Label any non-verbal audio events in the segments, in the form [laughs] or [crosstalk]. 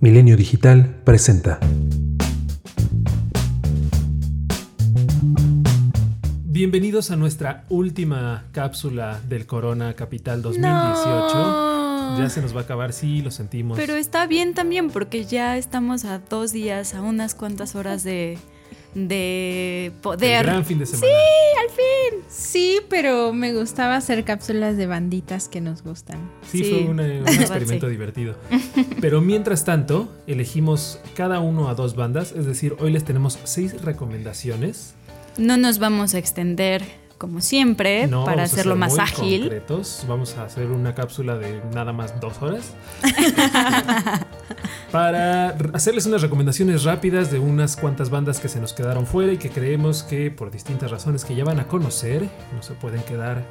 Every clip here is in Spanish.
Milenio Digital presenta. Bienvenidos a nuestra última cápsula del Corona Capital 2018. Ya se nos va a acabar, sí, lo sentimos. Pero está bien también porque ya estamos a dos días, a unas cuantas horas de, de poder. gran fin de semana. Sí, al fin. Sí, pero me gustaba hacer cápsulas de banditas que nos gustan. Sí, fue un [laughs] experimento divertido. Pero mientras tanto, elegimos cada uno a dos bandas, es decir, hoy les tenemos seis recomendaciones. No nos vamos a extender como siempre, para hacerlo más ágil. Concretos. Vamos a hacer una cápsula de nada más dos horas. [laughs] para hacerles unas recomendaciones rápidas de unas cuantas bandas que se nos quedaron fuera y que creemos que por distintas razones que ya van a conocer, no se pueden quedar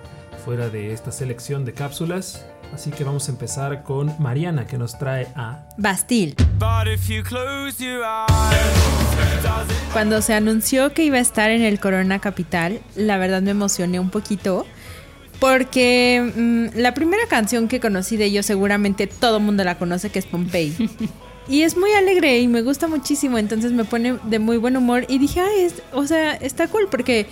fuera de esta selección de cápsulas. Así que vamos a empezar con Mariana que nos trae a Bastille. Cuando se anunció que iba a estar en el Corona Capital, la verdad me emocioné un poquito. Porque mm, la primera canción que conocí de ellos seguramente todo el mundo la conoce, que es Pompey. [laughs] y es muy alegre y me gusta muchísimo, entonces me pone de muy buen humor. Y dije, ay, o sea, está cool porque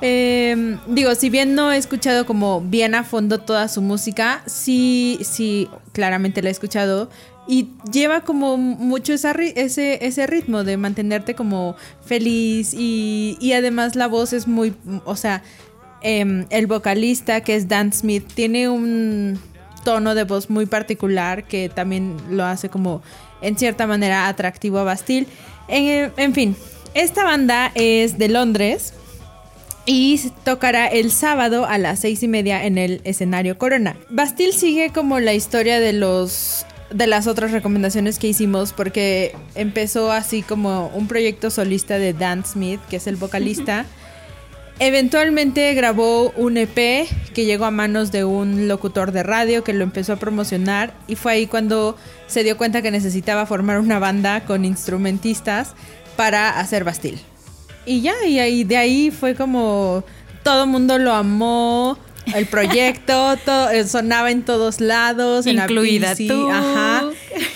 eh, digo, si bien no he escuchado como bien a fondo toda su música, sí, sí, claramente la he escuchado. Y lleva como mucho ese, ese ritmo de mantenerte como feliz y, y además la voz es muy, o sea, em, el vocalista que es Dan Smith tiene un tono de voz muy particular que también lo hace como en cierta manera atractivo a Bastille. En, en fin, esta banda es de Londres y tocará el sábado a las seis y media en el escenario Corona. Bastille sigue como la historia de los de las otras recomendaciones que hicimos porque empezó así como un proyecto solista de Dan Smith, que es el vocalista. Eventualmente grabó un EP que llegó a manos de un locutor de radio que lo empezó a promocionar y fue ahí cuando se dio cuenta que necesitaba formar una banda con instrumentistas para hacer Bastille. Y ya, y ahí, de ahí fue como todo el mundo lo amó. El proyecto todo, eh, sonaba en todos lados, incluida en la tú. Ajá.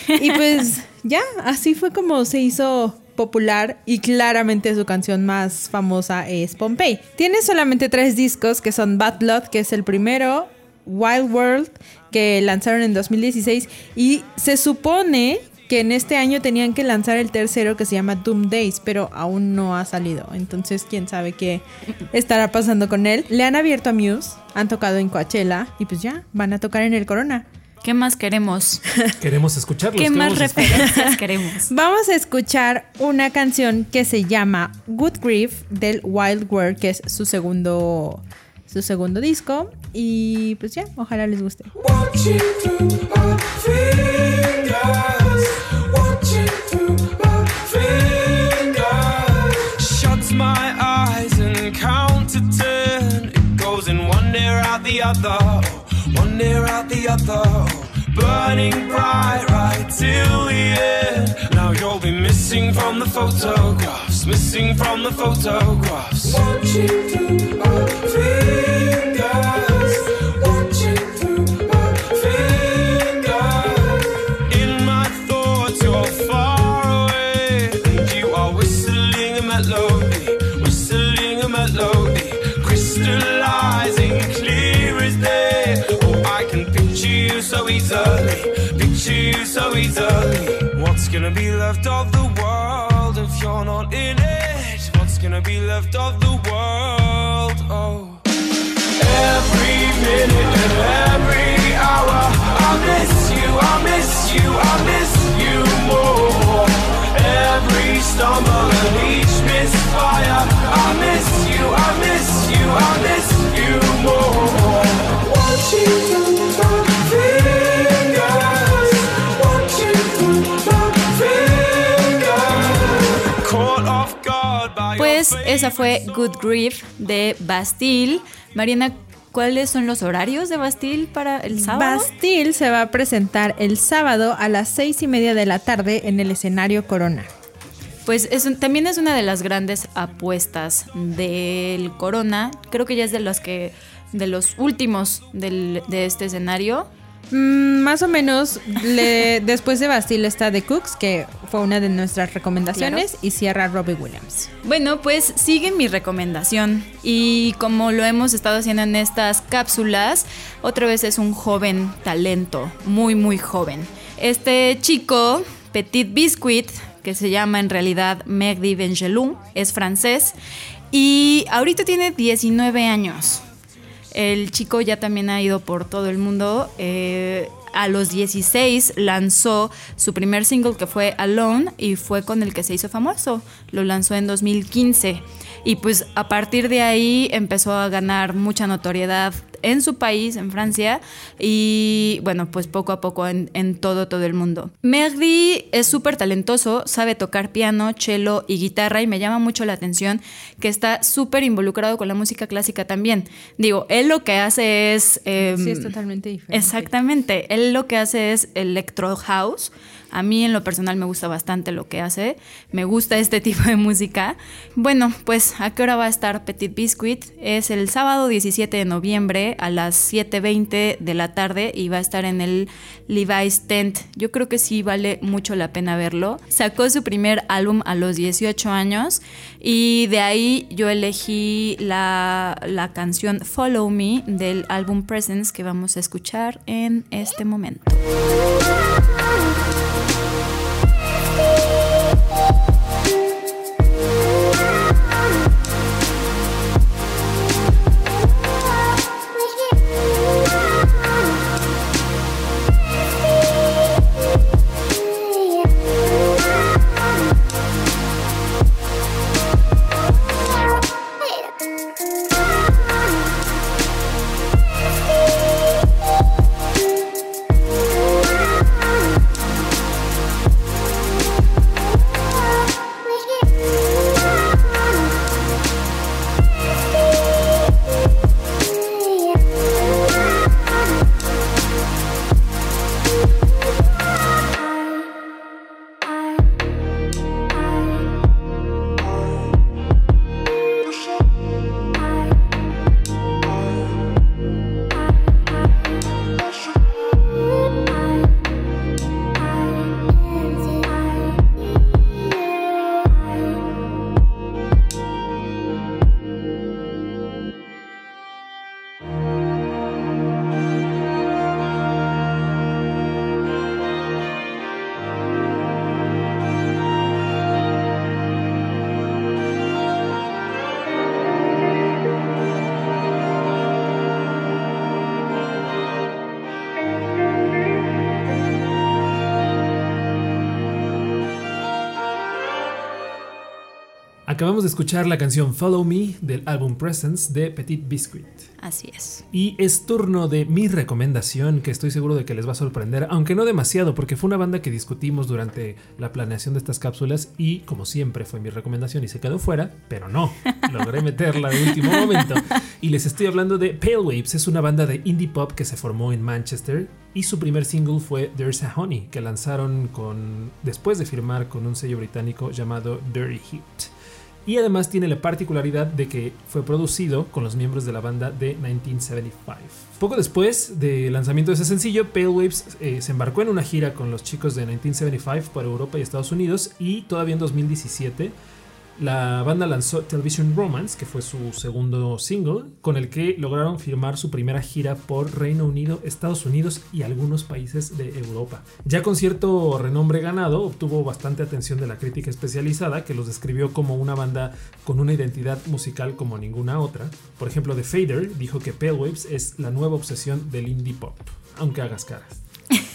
Y pues ya, así fue como se hizo popular y claramente su canción más famosa es Pompey. Tiene solamente tres discos que son Bad Blood, que es el primero, Wild World, que lanzaron en 2016 y se supone que en este año tenían que lanzar el tercero que se llama Doom Days, pero aún no ha salido. Entonces, quién sabe qué estará pasando con él. Le han abierto a Muse, han tocado en Coachella y pues ya, van a tocar en el Corona. ¿Qué más queremos? [laughs] Queremos escucharlos. ¿Qué más referencias queremos? Vamos a escuchar una canción que se llama Good Grief del Wild World, que es su segundo su segundo disco y pues ya, ojalá les guste. The other, one ear out the other, burning bright right till the end. Now you'll be missing from the photographs, missing from the photographs. Watching Fo, fingers Watching through In my fingers. so easily. What's gonna be left of the world if you're not in it? What's gonna be left of the world? Oh. Every minute and every hour, I miss you, I miss you, I miss you more. Every stumble and each misfire, I miss you, I miss you, I miss you more. Watching you Pues esa fue Good Grief de Bastille. Mariana, ¿cuáles son los horarios de Bastille para el sábado? Bastille se va a presentar el sábado a las seis y media de la tarde en el escenario Corona. Pues también es una de las grandes apuestas del Corona. Creo que ya es de los que de los últimos de este escenario. Mm, más o menos, le- [laughs] después de Bastille está The Cooks, que fue una de nuestras recomendaciones, y cierra Robbie Williams. Bueno, pues sigue mi recomendación y como lo hemos estado haciendo en estas cápsulas, otra vez es un joven talento, muy muy joven. Este chico, Petit Biscuit, que se llama en realidad Megdi Benjelou, es francés y ahorita tiene 19 años. El chico ya también ha ido por todo el mundo. eh, a los 16 lanzó su primer single que fue Alone y fue con el que se hizo famoso. Lo lanzó en 2015. Y pues a partir de ahí empezó a ganar mucha notoriedad en su país, en Francia, y bueno, pues poco a poco en, en todo, todo el mundo. Merdi es súper talentoso, sabe tocar piano, cello y guitarra y me llama mucho la atención que está súper involucrado con la música clásica también. Digo, él lo que hace es... em, Sí, es totalmente diferente. Exactamente, él lo que hace es electro house. A mí en lo personal me gusta bastante lo que hace, me gusta este [laughs] tipo de música. Bueno, pues ¿a qué hora va a estar Petit Biscuit? Es el sábado 17 de noviembre a las 7.20 de la tarde y va a estar en el Levi's Tent. Yo creo que sí vale mucho la pena verlo. Sacó su primer álbum a los 18 años y de ahí yo elegí la, la canción Follow Me del álbum Presence que vamos a escuchar en este momento. Acabamos de escuchar la canción Follow Me del álbum Presence de Petit Biscuit. Así es. Y es turno de mi recomendación, que estoy seguro de que les va a sorprender, aunque no demasiado, porque fue una banda que discutimos durante la planeación de estas cápsulas y, como siempre, fue mi recomendación y se quedó fuera, pero no, logré [laughs] meterla de último momento. Y les estoy hablando de Pale Waves, es una banda de indie pop que se formó en Manchester y su primer single fue There's a Honey, que lanzaron con, después de firmar con un sello británico llamado Dirty Hit. Y además tiene la particularidad de que fue producido con los miembros de la banda de 1975. Poco después del lanzamiento de ese sencillo, Pale Waves eh, se embarcó en una gira con los chicos de 1975 por Europa y Estados Unidos y todavía en 2017 la banda lanzó Television Romance, que fue su segundo single, con el que lograron firmar su primera gira por Reino Unido, Estados Unidos y algunos países de Europa. Ya con cierto renombre ganado, obtuvo bastante atención de la crítica especializada, que los describió como una banda con una identidad musical como ninguna otra. Por ejemplo, The Fader dijo que Pale Waves es la nueva obsesión del indie pop, aunque hagas caras.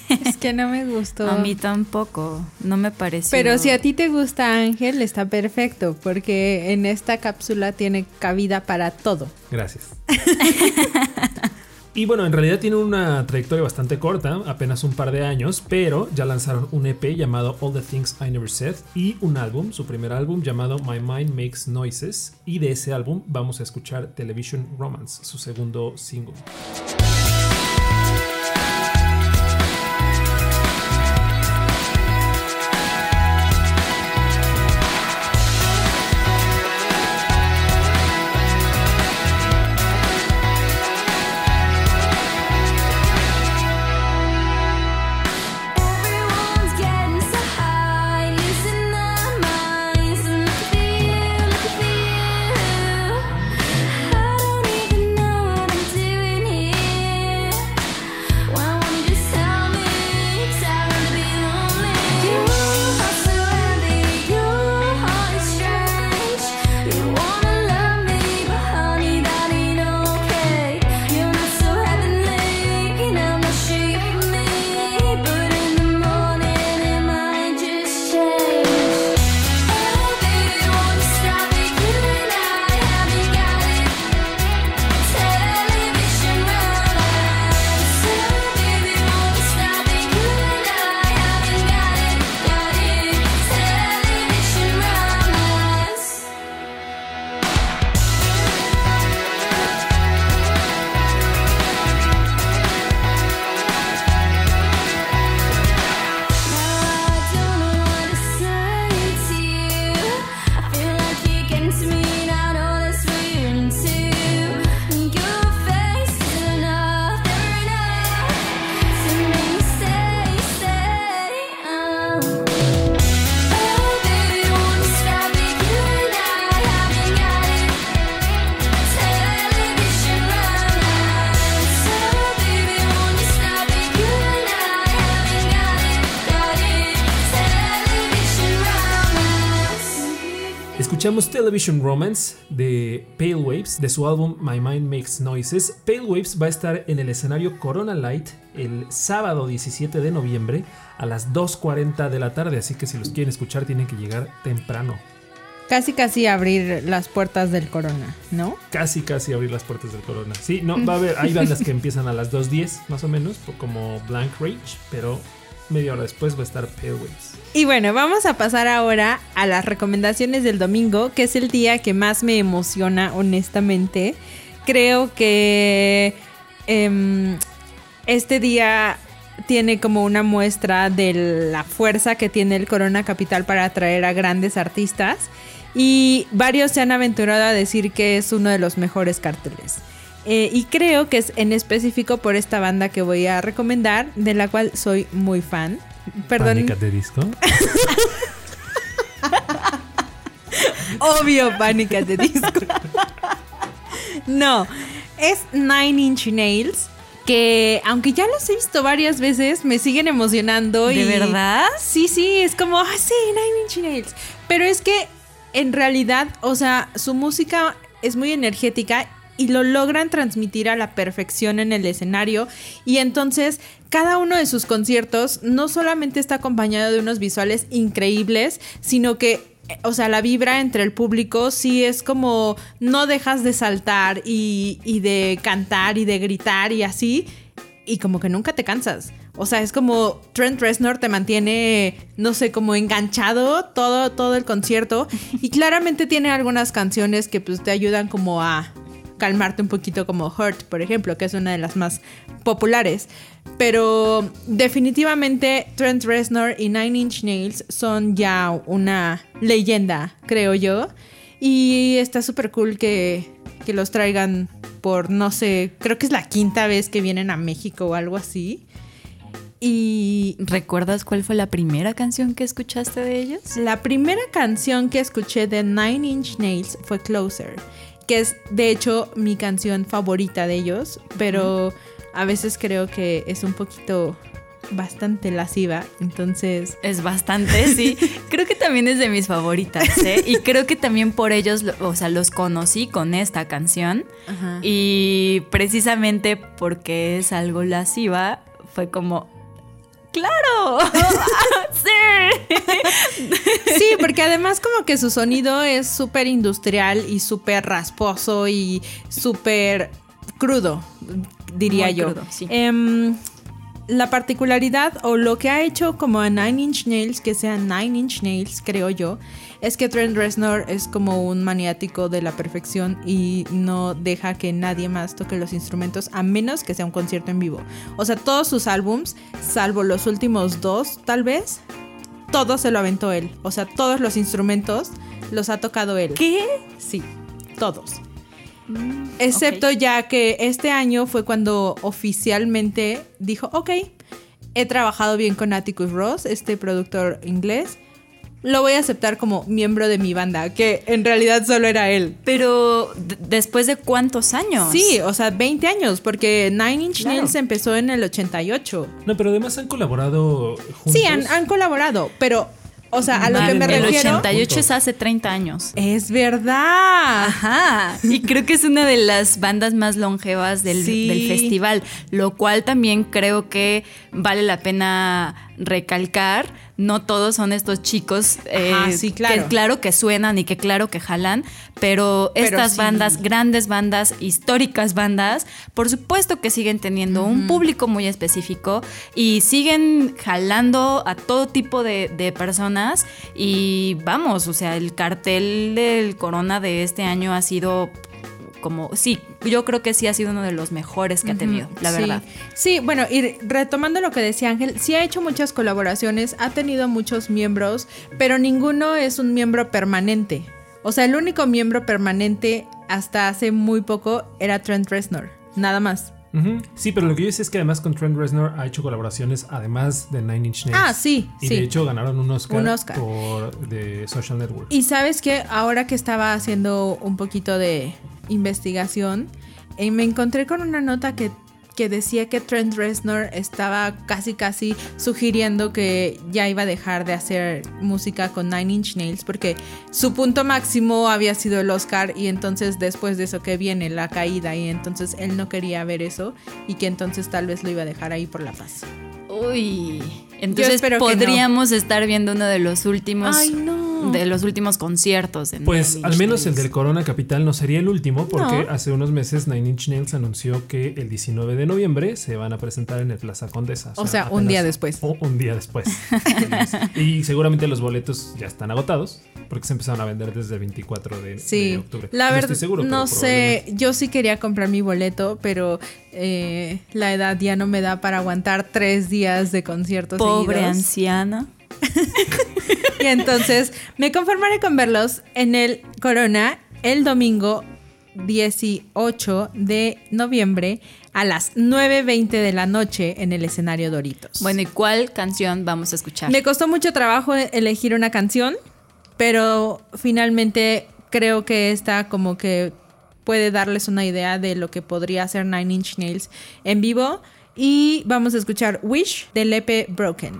Es que no me gustó. A mí tampoco, no me pareció. Pero si a ti te gusta Ángel, está perfecto, porque en esta cápsula tiene cabida para todo. Gracias. [laughs] Y bueno, en realidad tiene una trayectoria bastante corta, apenas un par de años, pero ya lanzaron un EP llamado All the Things I Never Said y un álbum, su primer álbum llamado My Mind Makes Noises. Y de ese álbum vamos a escuchar Television Romance, su segundo single. Escuchamos Television Romance de Pale Waves de su álbum My Mind Makes Noises. Pale Waves va a estar en el escenario Corona Light el sábado 17 de noviembre a las 2.40 de la tarde, así que si los quieren escuchar tienen que llegar temprano. Casi, casi abrir las puertas del Corona, ¿no? Casi, casi abrir las puertas del Corona. Sí, no, va a haber, hay bandas que [laughs] empiezan a las 2.10 más o menos, como Blank Rage, pero media hora después va a estar Pale. Y bueno, vamos a pasar ahora a las recomendaciones del domingo, que es el día que más me emociona, honestamente. Creo que em, este día tiene como una muestra de la fuerza que tiene el Corona Capital para atraer a grandes artistas. Y varios se han aventurado a decir que es uno de los mejores carteles. Eh, y creo que es en específico por esta banda que voy a recomendar, de la cual soy muy fan. Perdón. Pánica de disco. [laughs] Obvio, pánica de disco. [laughs] no, es Nine Inch Nails. Que aunque ya los he visto varias veces, me siguen emocionando. ¿De verdad? Sí, sí, es como, ah, sí, Nine Inch Nails. Pero es que en realidad, o sea, su música es muy energética y lo logran transmitir a la perfección en el escenario. Y entonces cada uno de sus conciertos no solamente está acompañado de unos visuales increíbles, sino que o sea, la vibra entre el público sí es como no dejas de saltar y, de cantar y de gritar y así, y como que nunca te cansas. O sea, es como Trent Reznor te mantiene, no sé, como enganchado todo, todo el concierto. Y claramente tiene algunas canciones que pues te ayudan como a calmarte un poquito como Hurt, por ejemplo, que es una de las más populares. Pero definitivamente Trent Reznor y Nine Inch Nails son ya una leyenda, creo yo. Y está súper cool que, que los traigan por, no sé, creo que es la quinta vez que vienen a México o algo así. Y ¿recuerdas cuál fue la primera canción que escuchaste de ellos? La primera canción que escuché de Nine Inch Nails fue Closer que es de hecho mi canción favorita de ellos, pero a veces creo que es un poquito bastante lasciva, entonces... Es bastante, sí. [laughs] creo que también es de mis favoritas, ¿eh? Y creo que también por ellos, o sea, los conocí con esta canción. Y precisamente porque es algo lasciva, fue como, ¡Claro! [laughs] ¡Sí! Sí, porque además como que su sonido es súper industrial y súper rasposo y súper crudo, diría yo. Em, la particularidad o lo que ha hecho como a Nine Inch Nails, que sea Nine Inch Nails, creo yo, es que Trent Reznor es como un maniático de la perfección y no deja que nadie más toque los instrumentos a menos que sea un concierto en vivo. O sea, todos sus álbums, salvo los últimos dos, tal vez, todo se lo aventó él. O sea, todos los instrumentos los ha tocado él. ¿Qué? Sí, todos. Mm, Excepto ya que este año fue cuando oficialmente dijo, ok, he trabajado bien con Atticus Ross, este productor inglés, lo voy a aceptar como miembro de mi banda, que en realidad solo era él. Pero después de cuántos años? Sí, o sea, 20 años, porque Nine Inch Nails empezó en el 88. No, pero además han colaborado juntos. Sí, han, han colaborado, pero o sea, a lo que me refiero. El 88 es hace 30 años. Es verdad. Ajá. Y creo que es una de las bandas más longevas del, del festival, lo cual también creo que vale la pena recalcar no todos son estos chicos eh, claro. que claro que suenan y que claro que jalan, pero, estas bandas, grandes bandas, históricas bandas, por supuesto que siguen teniendo un público muy específico y siguen jalando a todo tipo de, de personas y vamos, o sea, el cartel del Corona de este año ha sido como, sí, yo creo que sí ha sido uno de los mejores que ha tenido, la verdad. Sí, bueno, y retomando lo que decía Ángel, sí ha hecho muchas colaboraciones, ha tenido muchos miembros, pero ninguno es un miembro permanente. O sea, el único miembro permanente hasta hace muy poco era Trent Reznor, nada más. Sí, pero lo que yo sé es que además con Trent Reznor ha hecho colaboraciones además de Nine Inch Nails. Ah, sí. Y de hecho ganaron un Oscar, por The Social Network. Y sabes que ahora que estaba haciendo un poquito de investigación, y me encontré con una nota que que decía que Trent Reznor estaba casi casi sugiriendo que ya iba a dejar de hacer música con Nine Inch Nails porque su punto máximo había sido el Oscar y entonces después de eso que viene la caída y entonces él no quería ver eso y que entonces tal vez lo iba a dejar ahí por la paz. Uy, entonces podríamos estar viendo uno de los últimos de los últimos conciertos. De pues al menos el del Corona Capital no sería el último porque hace unos meses Nine Inch Nails anunció que el 19 de noviembre se van a presentar en el Plaza Condesa. O, sea, un día después. O un día después. [laughs] y seguramente los boletos ya están agotados porque se empezaron a vender desde el 24 de, sí. octubre. La verdad, no sé, yo sí quería comprar mi boleto, pero eh, la edad ya no me da para aguantar tres días de conciertos. Pobre anciana. [laughs] y entonces me conformaré con verlos en el Corona el domingo 18 de noviembre a las 9.20 de la noche en el escenario Doritos. Bueno, ¿y cuál canción vamos a escuchar? Me costó mucho trabajo elegir una canción, pero finalmente creo que esta como que puede darles una idea de lo que podría hacer Nine Inch Nails en vivo. Y vamos a escuchar Wish de Lepe Broken.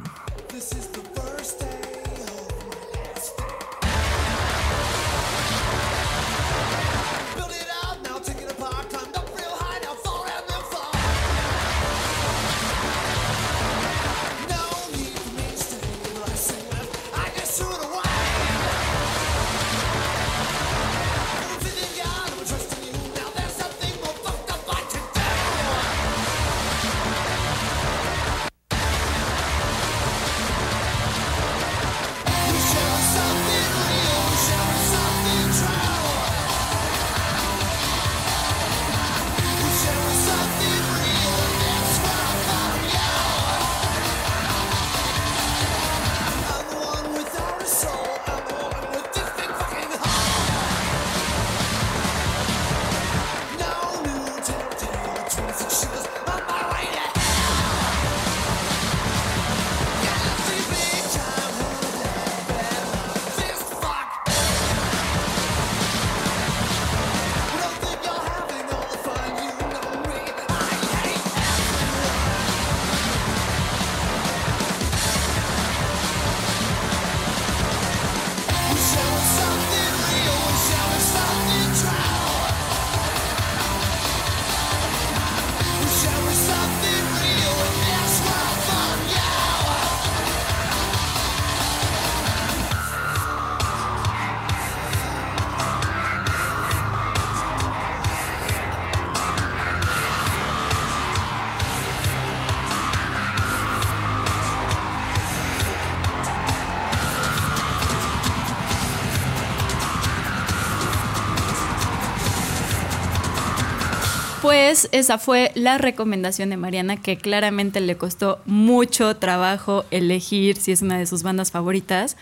shots Esa fue la recomendación de Mariana que claramente le costó mucho trabajo elegir si es una de sus bandas favoritas.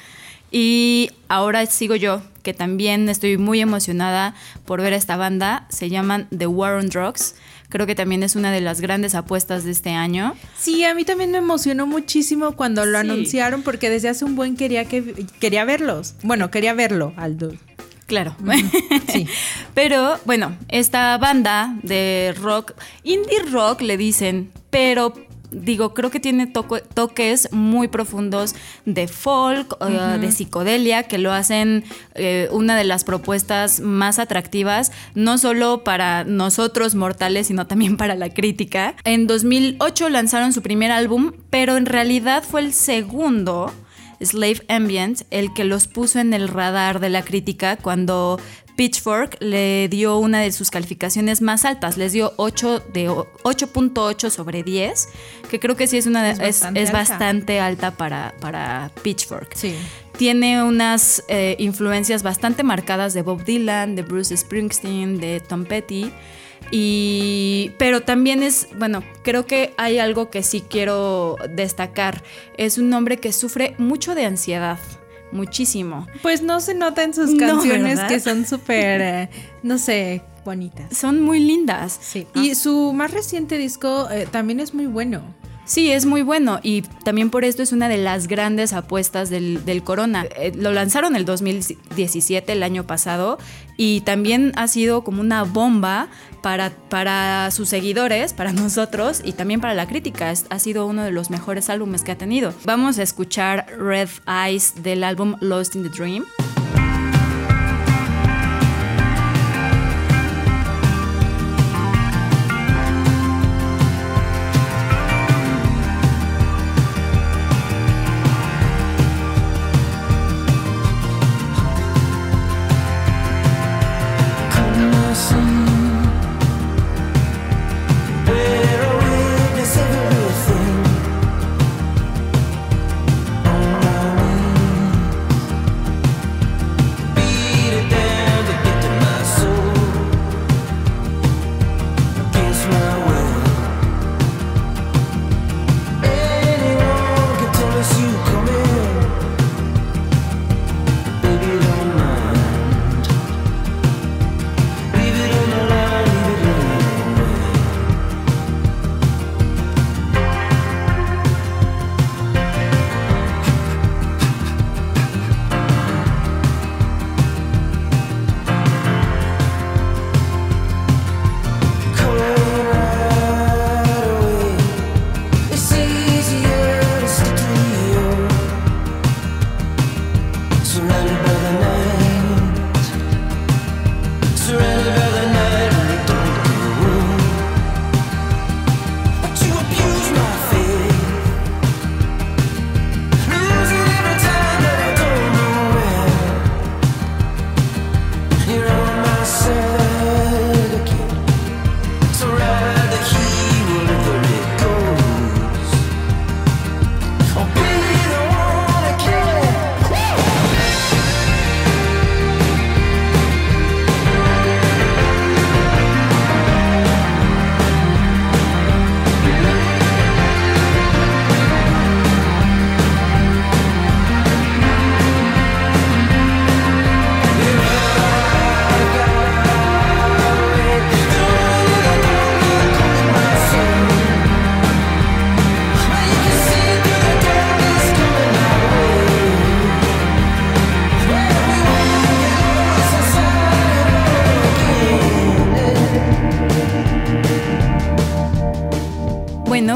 Y ahora sigo yo, que también estoy muy emocionada por ver esta banda. Se llaman The War on Drugs. Creo que también es una de las grandes apuestas de este año. Sí, a mí también me emocionó muchísimo cuando lo anunciaron porque desde hace un buen quería que quería verlos. Bueno, quería verlo al dude. Claro. sí. [laughs] Pero bueno, esta banda de rock, indie rock le dicen, pero digo, creo que tiene toques muy profundos de folk, uh, de psicodelia, que lo hacen eh, una de las propuestas más atractivas, no solo para nosotros mortales, sino también [laughs] para la crítica. En 2008 lanzaron su primer álbum, pero en realidad fue el segundo Slave Ambient el que los puso en el radar de la crítica cuando Pitchfork le dio una de sus calificaciones más altas, les dio 8 de 8.8 sobre 10, que creo que sí es una es, bastante, alta. para, para Pitchfork. Sí. Tiene unas eh, influencias bastante marcadas de Bob Dylan, de Bruce Springsteen, de Tom Petty. Y, pero también es, bueno, creo que hay algo que sí quiero destacar. Es un hombre que sufre mucho de ansiedad muchísimo. Pues no se nota en sus canciones que son [laughs] súper, eh, no sé, bonitas. Son muy lindas. Sí. Y su más reciente disco eh, también es muy bueno. Sí, es muy bueno y también por esto es una de las grandes apuestas del, Corona. Eh, lo lanzaron el 2017, el año pasado, y también ha sido como una bomba para, para sus seguidores, para [laughs] nosotros y también para la crítica. ha sido uno de los mejores álbumes que ha tenido. Vamos a escuchar Red Eyes del álbum Lost in the Dream.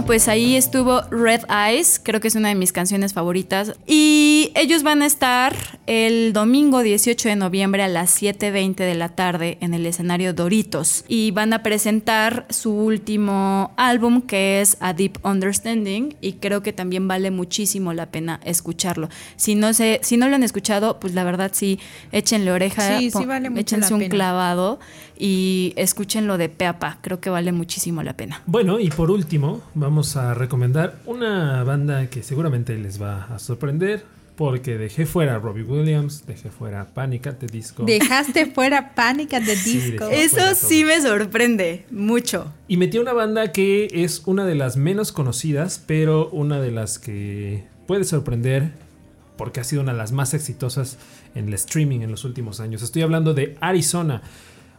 Pues ahí estuvo Red Eyes, creo que es una de mis canciones favoritas. Y ellos van a estar el domingo 18 de noviembre a las 7.20 de la tarde en el escenario Doritos. Y van a presentar su último álbum que es A Deep Understanding y creo que también vale muchísimo la pena escucharlo. Si no, se, si no lo han escuchado, pues la verdad sí, échenle oreja, sí, sí vale mucho échense un clavado y escúchenlo de peapa. Creo que vale muchísimo la pena. Bueno, y por último, vamos a recomendar una banda que seguramente les va a sorprender. Porque dejé fuera a Robbie Williams, dejé fuera Panic at the Disco. Dejaste fuera Panic at the Disco. Eso sí me sorprende mucho. Y metí una banda que es una de las menos conocidas, pero una de las que puede sorprender porque ha sido una de las más exitosas en el streaming en los últimos años. Estoy hablando de Arizona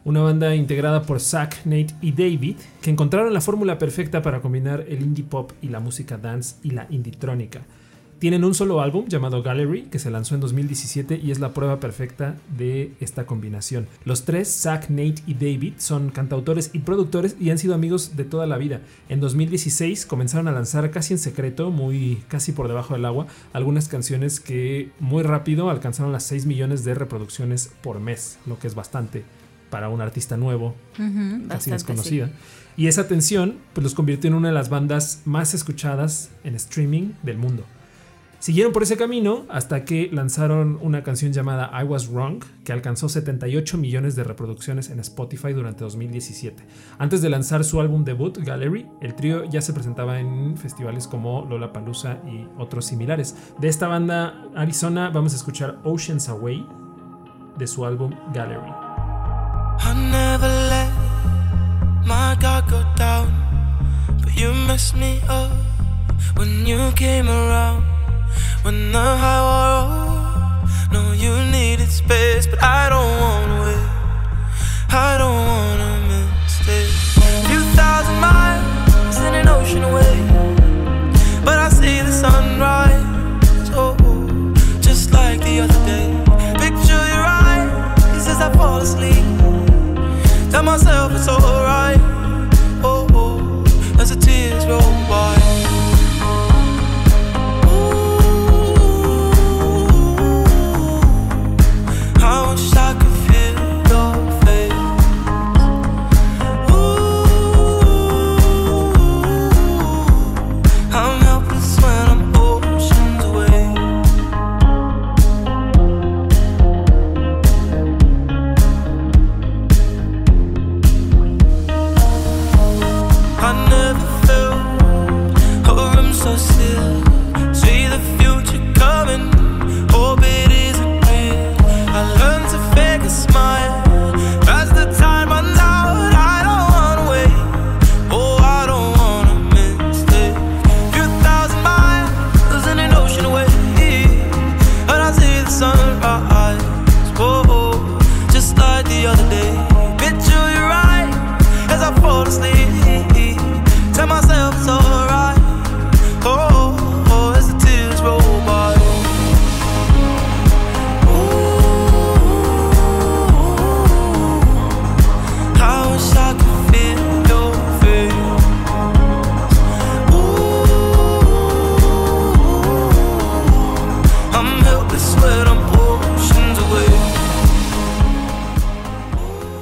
una banda integrada por Zach, Nate y David, que encontraron la fórmula perfecta para combinar el indie pop y la música dance y la indie-trónica. Tienen un solo álbum llamado Gallery que se lanzó en 2017 y es la prueba perfecta de esta combinación. Los tres, Zach, Nate y David, son cantautores y productores y han sido amigos de toda la vida. En 2016 comenzaron a lanzar casi en secreto, muy casi por debajo del agua, algunas canciones que muy rápido alcanzaron las 6 millones de reproducciones por mes, lo que es bastante para un artista nuevo, casi desconocida. Y esa atención pues, los convirtió en una de las bandas más escuchadas en streaming del mundo. Siguieron por ese camino hasta que lanzaron una canción llamada I Was Wrong, que alcanzó 78 millones de reproducciones en Spotify durante 2017. Antes de lanzar su álbum debut, Gallery, el trío ya se presentaba en festivales como Lollapalooza y otros similares. De esta banda Arizona vamos a escuchar Oceans Away de su álbum Gallery. I never let my guard go down, but you messed me up when you came around. When the high wore off, no, you needed space, but I don't wanna wait. I don't wanna miss this. A few thousand miles in an ocean away, but I see the sunrise. Oh, just like the other day. Picture your eyes as I fall asleep. Tell myself it's alright.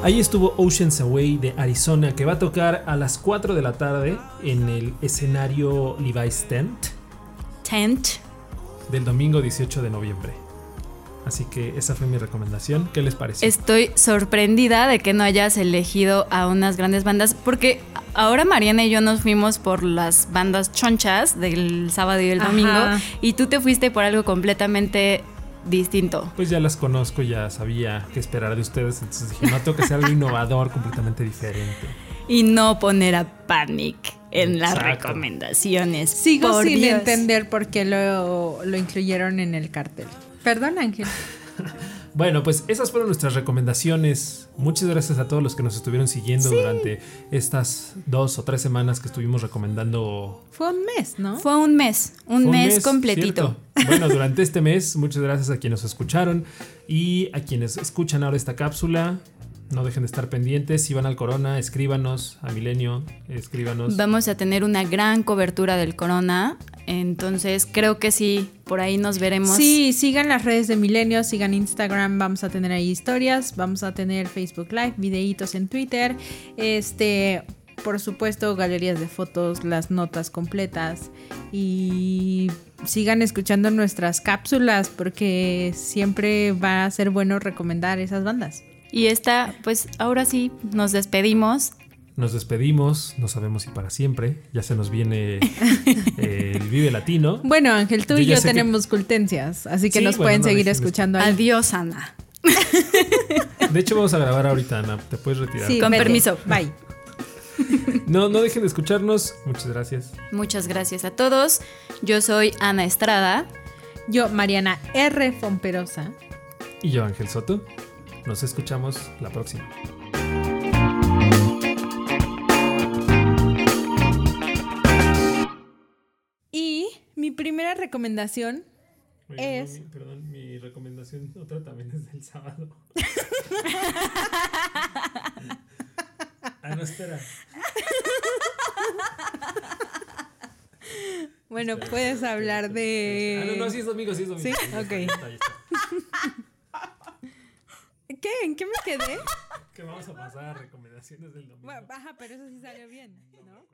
Ahí estuvo Oceans Away de Arizona, que va a tocar a las 4 de la tarde en el escenario Levi's Tent Tent. del domingo 18 de noviembre. Así que esa fue mi recomendación. ¿Qué les pareció? Estoy sorprendida de que no hayas elegido a unas grandes bandas, porque ahora Mariana y yo nos fuimos por las bandas chonchas del sábado y el Ajá. domingo, y tú te fuiste por algo completamente distinto. Pues ya las conozco, ya sabía qué esperar de ustedes, entonces dije, no tengo que hacer algo innovador, completamente diferente. [laughs] Y no poner a Panic en las Exacto. recomendaciones. Sigo Por sin Dios. entender por qué lo, lo incluyeron en el cartel. Perdón, Ángel. [laughs] Bueno, pues esas fueron nuestras recomendaciones. Muchas gracias a todos los que nos estuvieron siguiendo durante estas dos o tres semanas que estuvimos recomendando. Fue un mes, ¿no? Fue un mes, un, mes, completito. ¿cierto? Bueno, [laughs] durante este mes, muchas gracias a quienes nos escucharon y a quienes escuchan ahora esta cápsula. No dejen de estar pendientes. Si van al Corona, escríbanos a Milenio, escríbanos. Vamos a tener una gran cobertura del corona, entonces creo que sí, por ahí nos veremos. Sí, sigan las redes de Milenio, sigan Instagram, vamos a tener ahí historias, vamos a tener Facebook Live, videitos en Twitter, este, por supuesto, galerías de fotos, las notas completas y sigan escuchando nuestras cápsulas porque siempre va a ser bueno recomendar esas bandas. Y esta, pues ahora sí, nos despedimos. Nos despedimos, no sabemos si para siempre. Ya se nos viene [laughs] eh, el Vive Latino. Bueno, Ángel, tú Yo y yo que- tenemos cultencias, así que Sí, nos bueno, pueden no seguir escuchando ahí. Adiós, Ana. [laughs] De hecho, vamos a grabar ahorita, Ana. Te puedes retirar. Sí, Con vete. permiso. Bye. No, no dejen de escucharnos. Muchas gracias. Muchas gracias a todos. Yo soy Ana Estrada. Yo, Mariana R. Fomperosa. Y yo, Ángel Soto. Nos escuchamos la próxima. Y mi primera recomendación Oye, Es- no, mi- perdón, mi recomendación [laughs] otra también es del sábado. [laughs] ah, no, espera. Bueno, puedes hablar de. Ah, no, no, sí es domingo, sí es domingo. ¿Sí? Ok. está, está. [laughs] ¿Qué? ¿En qué me quedé? Que vamos a pasar a recomendaciones del domingo. Bueno, Ajá, pero eso sí salió bien, No ¿no?